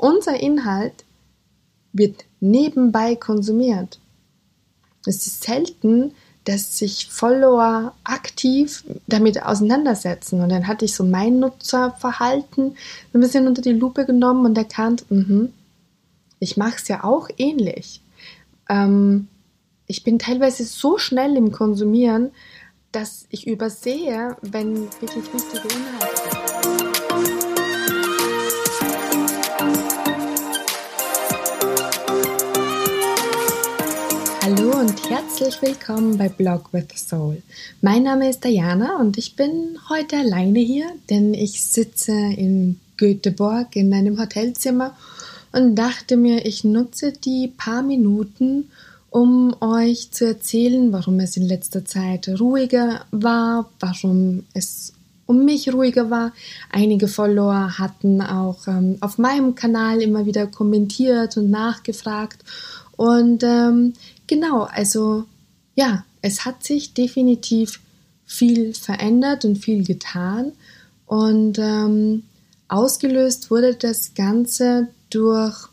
unser Inhalt wird nebenbei konsumiert. Es ist selten, dass sich Follower aktiv damit auseinandersetzen. Und dann hatte ich so mein Nutzerverhalten ein bisschen unter die Lupe genommen und erkannt, mh, ich mache es ja auch ähnlich. Ähm, ich bin teilweise so schnell im Konsumieren, dass ich übersehe, wenn wirklich wichtige Inhalte Hallo und herzlich willkommen bei Blog with Soul. Mein Name ist Diana und ich bin heute alleine hier, denn ich sitze in Göteborg in einem Hotelzimmer und dachte mir, ich nutze die paar Minuten, um euch zu erzählen, warum es in letzter Zeit ruhiger war, warum es um mich ruhiger war. Einige Follower hatten auch ähm, auf meinem Kanal immer wieder kommentiert und nachgefragt. Und ähm, Genau, also ja, es hat sich definitiv viel verändert und viel getan. Und ähm, ausgelöst wurde das Ganze durch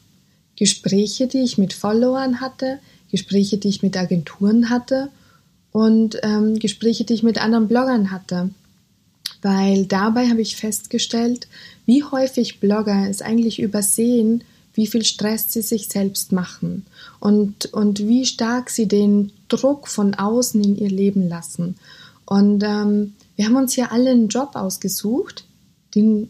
Gespräche, die ich mit Followern hatte, Gespräche, die ich mit Agenturen hatte und ähm, Gespräche, die ich mit anderen Bloggern hatte. Weil dabei habe ich festgestellt, wie häufig Blogger es eigentlich übersehen, wie viel Stress sie sich selbst machen und, und wie stark sie den Druck von außen in ihr Leben lassen. Und ähm, wir haben uns ja alle einen Job ausgesucht, den,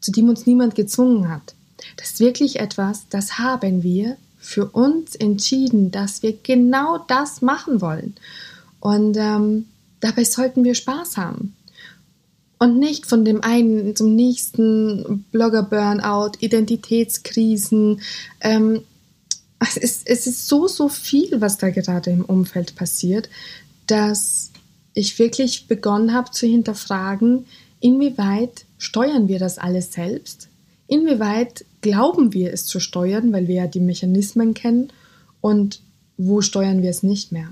zu dem uns niemand gezwungen hat. Das ist wirklich etwas, das haben wir für uns entschieden, dass wir genau das machen wollen. Und ähm, dabei sollten wir Spaß haben und nicht von dem einen zum nächsten Blogger-Burnout, Identitätskrisen. Ähm, es, ist, es ist so, so viel, was da gerade im Umfeld passiert, dass ich wirklich begonnen habe zu hinterfragen, inwieweit steuern wir das alles selbst? Inwieweit glauben wir es zu steuern, weil wir ja die Mechanismen kennen und wo steuern wir es nicht mehr?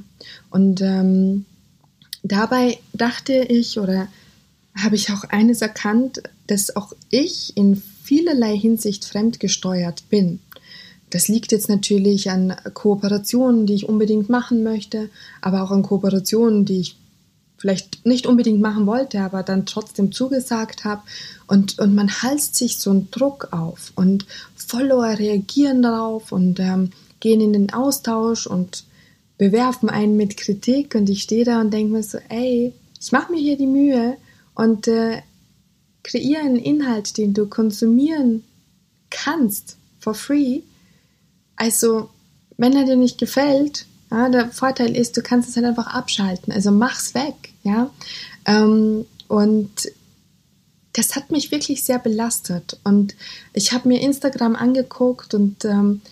Und ähm, dabei dachte ich oder habe ich auch eines erkannt, dass auch ich in vielerlei Hinsicht fremdgesteuert bin. Das liegt jetzt natürlich an Kooperationen, die ich unbedingt machen möchte, aber auch an Kooperationen, die ich vielleicht nicht unbedingt machen wollte, aber dann trotzdem zugesagt habe. Und, und man halst sich so einen Druck auf und Follower reagieren darauf und ähm, gehen in den Austausch und bewerfen einen mit Kritik. Und ich stehe da und denke mir so, ey, ich mache mir hier die Mühe, und äh, kreiere einen Inhalt, den du konsumieren kannst for free. Also, wenn er dir nicht gefällt, ja, der Vorteil ist, du kannst es halt einfach abschalten. Also mach's weg, ja. Ähm, und das hat mich wirklich sehr belastet. Und ich habe mir Instagram angeguckt und ähm,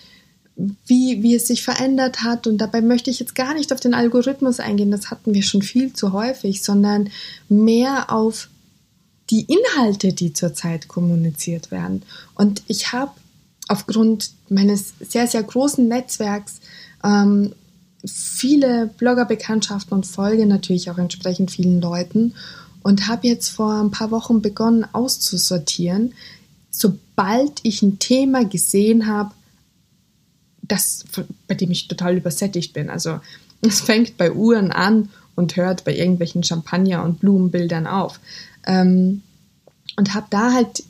wie, wie es sich verändert hat. Und dabei möchte ich jetzt gar nicht auf den Algorithmus eingehen, das hatten wir schon viel zu häufig, sondern mehr auf die Inhalte, die zurzeit kommuniziert werden. Und ich habe aufgrund meines sehr, sehr großen Netzwerks ähm, viele Bloggerbekanntschaften und folge natürlich auch entsprechend vielen Leuten und habe jetzt vor ein paar Wochen begonnen auszusortieren, sobald ich ein Thema gesehen habe, das, bei dem ich total übersättigt bin. Also es fängt bei Uhren an und hört bei irgendwelchen Champagner- und Blumenbildern auf. Ähm, und habe da halt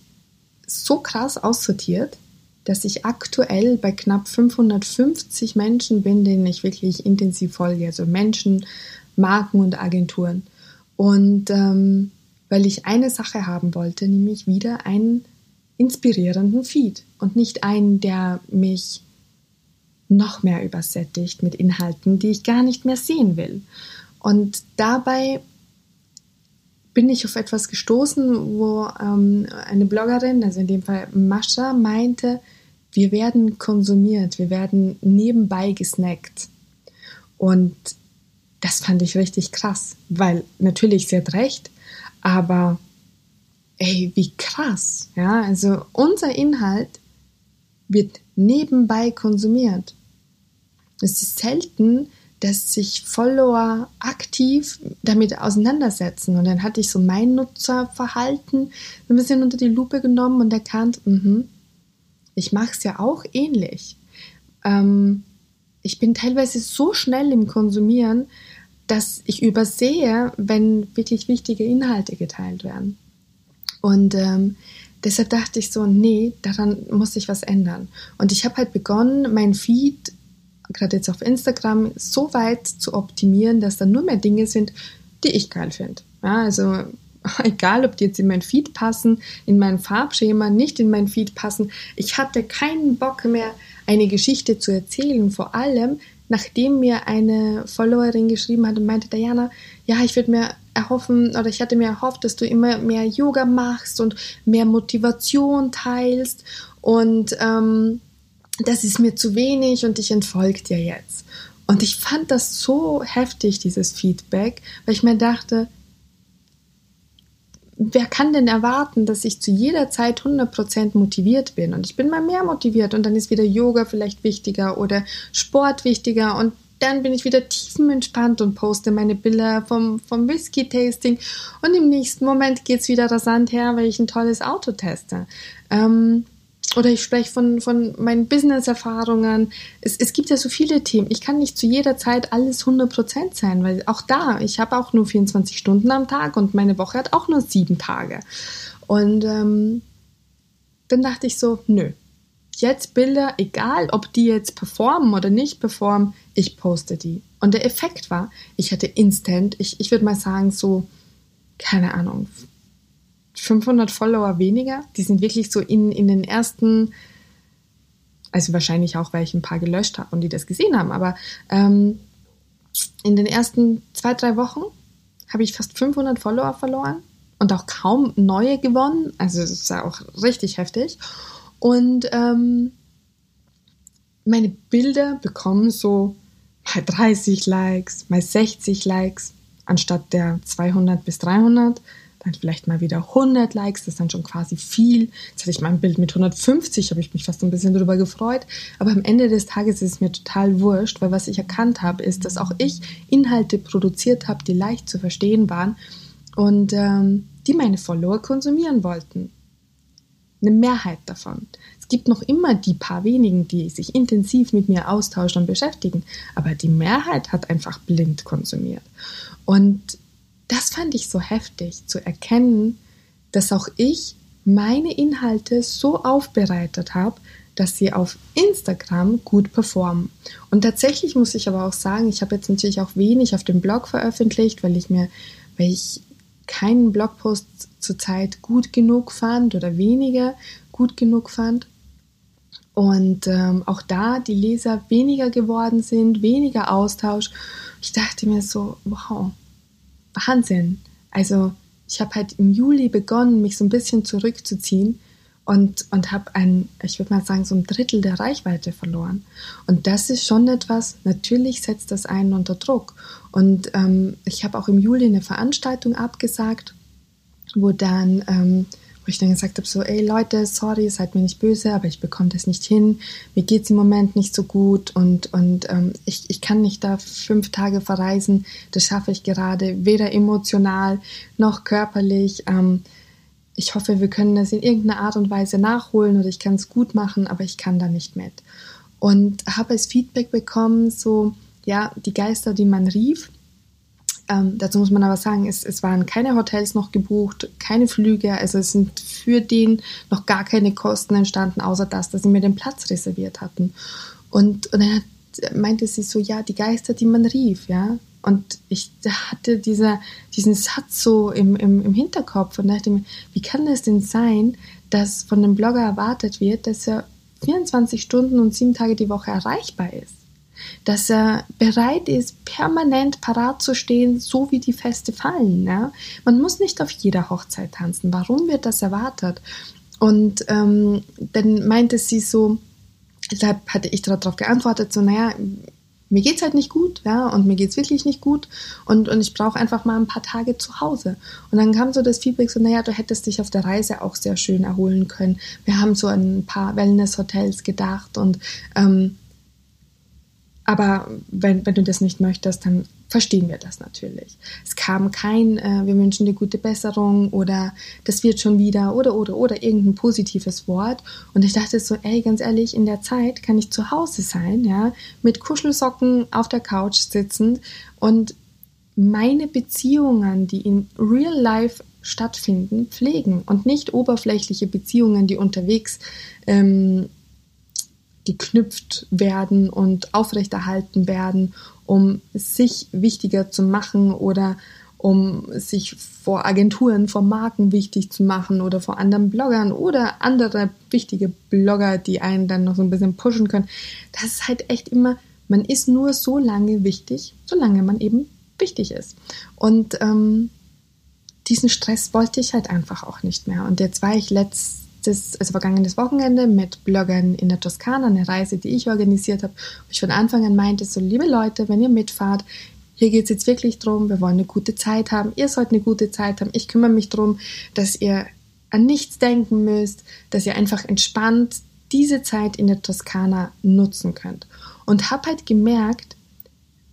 so krass aussortiert, dass ich aktuell bei knapp 550 Menschen bin, denen ich wirklich intensiv folge. Also Menschen, Marken und Agenturen. Und ähm, weil ich eine Sache haben wollte, nämlich wieder einen inspirierenden Feed und nicht einen, der mich noch mehr übersättigt mit Inhalten, die ich gar nicht mehr sehen will. Und dabei bin ich auf etwas gestoßen, wo ähm, eine Bloggerin, also in dem Fall Mascha, meinte, wir werden konsumiert, wir werden nebenbei gesnackt. Und das fand ich richtig krass, weil natürlich, sie hat recht, aber ey, wie krass, ja, also unser Inhalt wird nebenbei konsumiert. Es ist selten, dass sich Follower aktiv damit auseinandersetzen. Und dann hatte ich so mein Nutzerverhalten ein bisschen unter die Lupe genommen und erkannt, mh, ich mache es ja auch ähnlich. Ähm, ich bin teilweise so schnell im Konsumieren, dass ich übersehe, wenn wirklich wichtige Inhalte geteilt werden. Und ähm, deshalb dachte ich so, nee, daran muss sich was ändern. Und ich habe halt begonnen, mein Feed, gerade jetzt auf Instagram, so weit zu optimieren, dass da nur mehr Dinge sind, die ich geil finde. Ja, also egal, ob die jetzt in mein Feed passen, in mein Farbschema, nicht in mein Feed passen. Ich hatte keinen Bock mehr, eine Geschichte zu erzählen, vor allem nachdem mir eine Followerin geschrieben hat und meinte, Diana, ja, ich würde mir erhoffen oder ich hatte mir erhofft, dass du immer mehr Yoga machst und mehr Motivation teilst und ähm, das ist mir zu wenig und ich entfolge dir jetzt. Und ich fand das so heftig, dieses Feedback, weil ich mir dachte, wer kann denn erwarten, dass ich zu jeder Zeit 100% motiviert bin? Und ich bin mal mehr motiviert und dann ist wieder Yoga vielleicht wichtiger oder Sport wichtiger und dann bin ich wieder tiefenentspannt und poste meine Bilder vom, vom Whisky-Tasting und im nächsten Moment geht es wieder rasant her, weil ich ein tolles Auto teste. Ähm, oder ich spreche von, von meinen Business-Erfahrungen. Es, es gibt ja so viele Themen. Ich kann nicht zu jeder Zeit alles 100% sein, weil auch da, ich habe auch nur 24 Stunden am Tag und meine Woche hat auch nur sieben Tage. Und ähm, dann dachte ich so, nö, jetzt Bilder, egal ob die jetzt performen oder nicht performen, ich poste die. Und der Effekt war, ich hatte instant, ich, ich würde mal sagen, so, keine Ahnung, 500 Follower weniger. Die sind wirklich so in, in den ersten, also wahrscheinlich auch, weil ich ein paar gelöscht habe und die das gesehen haben, aber ähm, in den ersten zwei, drei Wochen habe ich fast 500 Follower verloren und auch kaum neue gewonnen. Also das ist ja auch richtig heftig. Und ähm, meine Bilder bekommen so mal 30 Likes, mal 60 Likes anstatt der 200 bis 300 dann vielleicht mal wieder 100 Likes, das ist dann schon quasi viel. Jetzt hatte ich mal ein Bild mit 150, habe ich mich fast ein bisschen darüber gefreut. Aber am Ende des Tages ist es mir total wurscht, weil was ich erkannt habe, ist, dass auch ich Inhalte produziert habe, die leicht zu verstehen waren und ähm, die meine Follower konsumieren wollten. Eine Mehrheit davon. Es gibt noch immer die paar wenigen, die sich intensiv mit mir austauschen und beschäftigen, aber die Mehrheit hat einfach blind konsumiert. Und das fand ich so heftig zu erkennen, dass auch ich meine Inhalte so aufbereitet habe, dass sie auf Instagram gut performen. Und tatsächlich muss ich aber auch sagen, ich habe jetzt natürlich auch wenig auf dem Blog veröffentlicht, weil ich mir, weil ich keinen Blogpost zurzeit gut genug fand oder weniger gut genug fand. Und ähm, auch da die Leser weniger geworden sind, weniger Austausch. Ich dachte mir so, wow, Wahnsinn. Also ich habe halt im Juli begonnen, mich so ein bisschen zurückzuziehen und, und habe ein, ich würde mal sagen, so ein Drittel der Reichweite verloren. Und das ist schon etwas, natürlich setzt das einen unter Druck. Und ähm, ich habe auch im Juli eine Veranstaltung abgesagt, wo dann ähm, wo ich dann gesagt habe, so, ey Leute, sorry, seid mir nicht böse, aber ich bekomme das nicht hin, mir geht es im Moment nicht so gut und, und ähm, ich, ich kann nicht da fünf Tage verreisen, das schaffe ich gerade weder emotional noch körperlich. Ähm, ich hoffe, wir können das in irgendeiner Art und Weise nachholen oder ich kann es gut machen, aber ich kann da nicht mit. Und habe als Feedback bekommen, so, ja, die Geister, die man rief, ähm, dazu muss man aber sagen, es, es waren keine Hotels noch gebucht, keine Flüge, also es sind für den noch gar keine Kosten entstanden, außer das, dass sie mir den Platz reserviert hatten. Und, und dann hat, meinte sie so, ja, die Geister, die man rief, ja. Und ich hatte dieser, diesen Satz so im, im, im Hinterkopf und dachte mir, wie kann das denn sein, dass von dem Blogger erwartet wird, dass er 24 Stunden und sieben Tage die Woche erreichbar ist? dass er bereit ist, permanent parat zu stehen, so wie die Feste fallen. Ja? Man muss nicht auf jeder Hochzeit tanzen. Warum wird das erwartet? Und ähm, dann meinte sie so, deshalb hatte ich darauf geantwortet, so, naja, mir geht es halt nicht gut, ja, und mir geht es wirklich nicht gut und, und ich brauche einfach mal ein paar Tage zu Hause. Und dann kam so das Feedback so, naja, du hättest dich auf der Reise auch sehr schön erholen können. Wir haben so ein paar Wellness-Hotels gedacht und ähm, aber wenn, wenn du das nicht möchtest, dann verstehen wir das natürlich. Es kam kein, äh, wir wünschen dir gute Besserung oder das wird schon wieder oder oder oder irgendein positives Wort. Und ich dachte so, ey, ganz ehrlich, in der Zeit kann ich zu Hause sein, ja, mit Kuschelsocken auf der Couch sitzend und meine Beziehungen, die in Real Life stattfinden, pflegen und nicht oberflächliche Beziehungen, die unterwegs ähm, geknüpft werden und aufrechterhalten werden, um sich wichtiger zu machen oder um sich vor Agenturen, vor Marken wichtig zu machen oder vor anderen Bloggern oder andere wichtige Blogger, die einen dann noch so ein bisschen pushen können. Das ist halt echt immer, man ist nur so lange wichtig, solange man eben wichtig ist. Und ähm, diesen Stress wollte ich halt einfach auch nicht mehr. Und jetzt war ich letzt letztes, also vergangenes Wochenende mit Bloggern in der Toskana, eine Reise, die ich organisiert habe, wo ich von Anfang an meinte, so liebe Leute, wenn ihr mitfahrt, hier geht es jetzt wirklich darum, wir wollen eine gute Zeit haben, ihr sollt eine gute Zeit haben, ich kümmere mich darum, dass ihr an nichts denken müsst, dass ihr einfach entspannt diese Zeit in der Toskana nutzen könnt. Und habe halt gemerkt,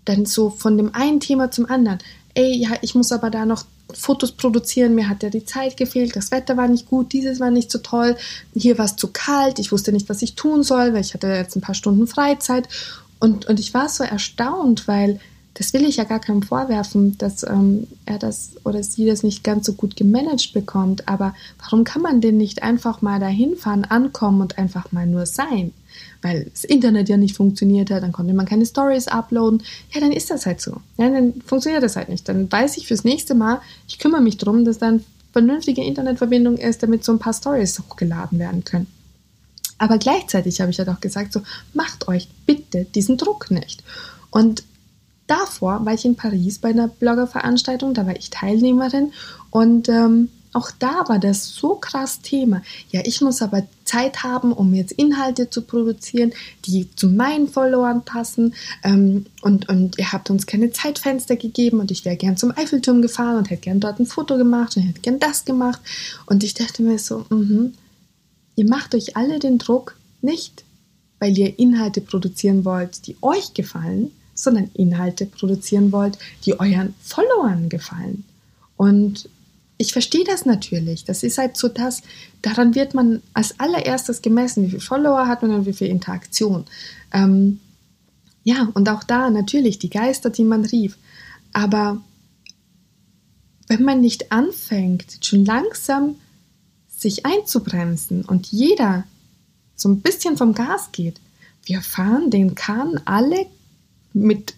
dann so von dem einen Thema zum anderen, ey, ja, ich muss aber da noch Fotos produzieren, mir hat ja die Zeit gefehlt, das Wetter war nicht gut, dieses war nicht so toll, hier war es zu kalt, ich wusste nicht, was ich tun soll, weil ich hatte jetzt ein paar Stunden Freizeit und, und ich war so erstaunt, weil das will ich ja gar keinem vorwerfen, dass ähm, er das oder sie das nicht ganz so gut gemanagt bekommt, aber warum kann man denn nicht einfach mal dahin fahren, ankommen und einfach mal nur sein? Weil das Internet ja nicht funktioniert hat, dann konnte man keine Stories uploaden. Ja, dann ist das halt so. Ja, dann funktioniert das halt nicht. Dann weiß ich fürs nächste Mal, ich kümmere mich darum, dass dann vernünftige Internetverbindung ist, damit so ein paar Stories hochgeladen werden können. Aber gleichzeitig habe ich halt auch gesagt, so macht euch bitte diesen Druck nicht. Und davor war ich in Paris bei einer Bloggerveranstaltung, da war ich Teilnehmerin und ähm, auch da war das so krass Thema. Ja, ich muss aber Zeit haben, um jetzt Inhalte zu produzieren, die zu meinen Followern passen. Ähm, und, und ihr habt uns keine Zeitfenster gegeben und ich wäre gern zum Eiffelturm gefahren und hätte gern dort ein Foto gemacht und hätte gern das gemacht. Und ich dachte mir so, mh, ihr macht euch alle den Druck nicht, weil ihr Inhalte produzieren wollt, die euch gefallen, sondern Inhalte produzieren wollt, die euren Followern gefallen. Und ich verstehe das natürlich. Das ist halt so das, daran wird man als allererstes gemessen, wie viele Follower hat man und wie viel Interaktion. Ähm, ja, und auch da natürlich die Geister, die man rief. Aber wenn man nicht anfängt, schon langsam sich einzubremsen und jeder so ein bisschen vom Gas geht, wir fahren den Kahn alle mit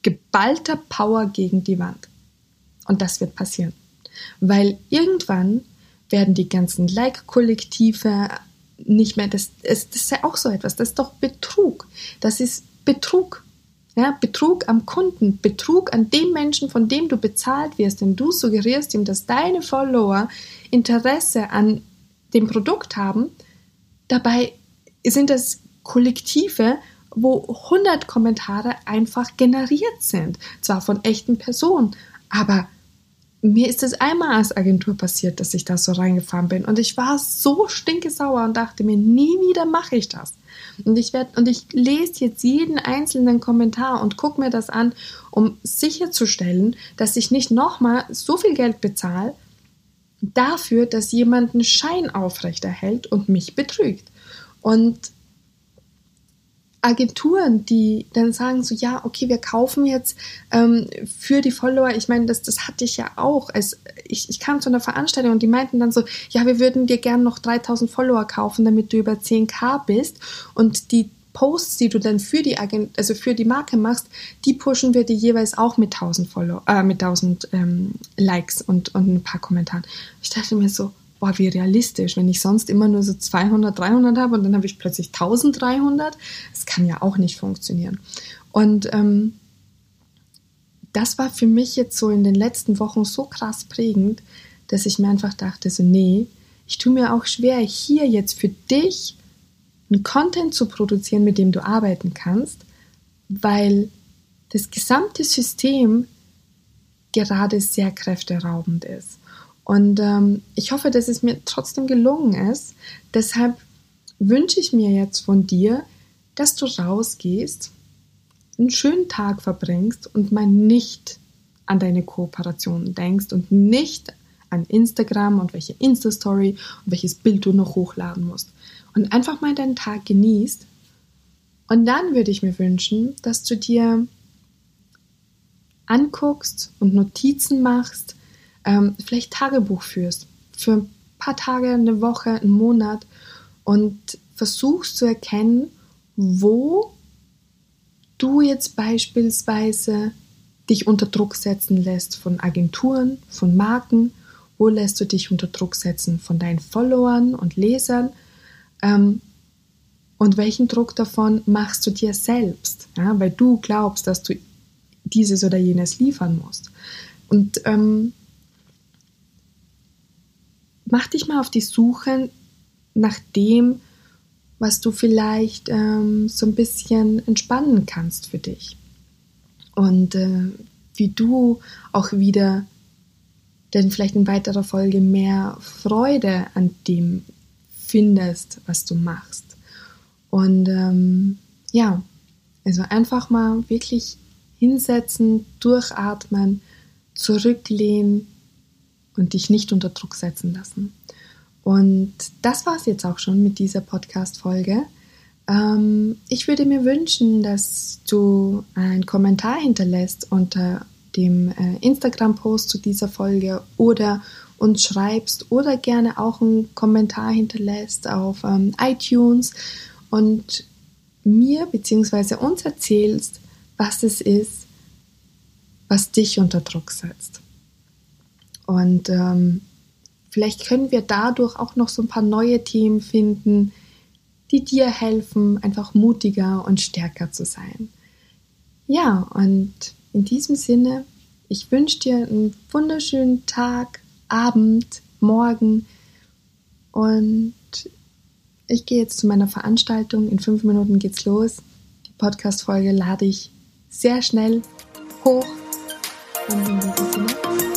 geballter Power gegen die Wand. Und das wird passieren. Weil irgendwann werden die ganzen Like-Kollektive nicht mehr, das, das, das ist ja auch so etwas, das ist doch Betrug. Das ist Betrug. Ja, Betrug am Kunden, Betrug an dem Menschen, von dem du bezahlt wirst, denn du suggerierst ihm, dass deine Follower Interesse an dem Produkt haben. Dabei sind das Kollektive, wo 100 Kommentare einfach generiert sind, zwar von echten Personen, aber mir ist es einmal als Agentur passiert, dass ich da so reingefahren bin und ich war so stinkesauer und dachte mir, nie wieder mache ich das. Und ich werde und ich lese jetzt jeden einzelnen Kommentar und gucke mir das an, um sicherzustellen, dass ich nicht nochmal so viel Geld bezahle dafür, dass jemand einen Schein aufrechterhält und mich betrügt. Und Agenturen, die dann sagen so, ja, okay, wir kaufen jetzt ähm, für die Follower, ich meine, das, das hatte ich ja auch. Als ich, ich kam zu einer Veranstaltung und die meinten dann so, ja, wir würden dir gern noch 3000 Follower kaufen, damit du über 10k bist und die Posts, die du dann für die Agent, also für die Marke machst, die pushen wir dir jeweils auch mit 1000 Follow, äh, mit 1000 ähm, Likes und, und ein paar Kommentaren. Ich dachte mir so, boah, wie realistisch, wenn ich sonst immer nur so 200, 300 habe und dann habe ich plötzlich 1300. Das kann ja auch nicht funktionieren. Und ähm, das war für mich jetzt so in den letzten Wochen so krass prägend, dass ich mir einfach dachte, so nee, ich tue mir auch schwer, hier jetzt für dich einen Content zu produzieren, mit dem du arbeiten kannst, weil das gesamte System gerade sehr kräfteraubend ist. Und ähm, ich hoffe, dass es mir trotzdem gelungen ist. Deshalb wünsche ich mir jetzt von dir, dass du rausgehst, einen schönen Tag verbringst und mal nicht an deine Kooperationen denkst und nicht an Instagram und welche Insta-Story und welches Bild du noch hochladen musst. Und einfach mal deinen Tag genießt. Und dann würde ich mir wünschen, dass du dir anguckst und Notizen machst, ähm, vielleicht Tagebuch führst. Für ein paar Tage, eine Woche, einen Monat. Und versuchst zu erkennen, wo du jetzt beispielsweise dich unter Druck setzen lässt von Agenturen, von Marken, wo lässt du dich unter Druck setzen von deinen Followern und Lesern? Ähm, und welchen Druck davon machst du dir selbst, ja, weil du glaubst, dass du dieses oder jenes liefern musst. Und ähm, mach dich mal auf die Suche nach dem, was du vielleicht ähm, so ein bisschen entspannen kannst für dich. Und äh, wie du auch wieder denn vielleicht in weiterer Folge mehr Freude an dem findest, was du machst. Und ähm, ja, also einfach mal wirklich hinsetzen, durchatmen, zurücklehnen und dich nicht unter Druck setzen lassen. Und das war es jetzt auch schon mit dieser Podcast-Folge. Ähm, ich würde mir wünschen, dass du einen Kommentar hinterlässt unter dem äh, Instagram-Post zu dieser Folge oder uns schreibst oder gerne auch einen Kommentar hinterlässt auf ähm, iTunes und mir bzw. uns erzählst, was es ist, was dich unter Druck setzt. Und ähm, vielleicht können wir dadurch auch noch so ein paar neue Themen finden, die dir helfen, einfach mutiger und stärker zu sein. Ja, und in diesem Sinne, ich wünsche dir einen wunderschönen Tag, Abend, Morgen und ich gehe jetzt zu meiner Veranstaltung. In fünf Minuten geht's los. Die Podcast-Folge lade ich sehr schnell hoch. Und in diesem Sinne.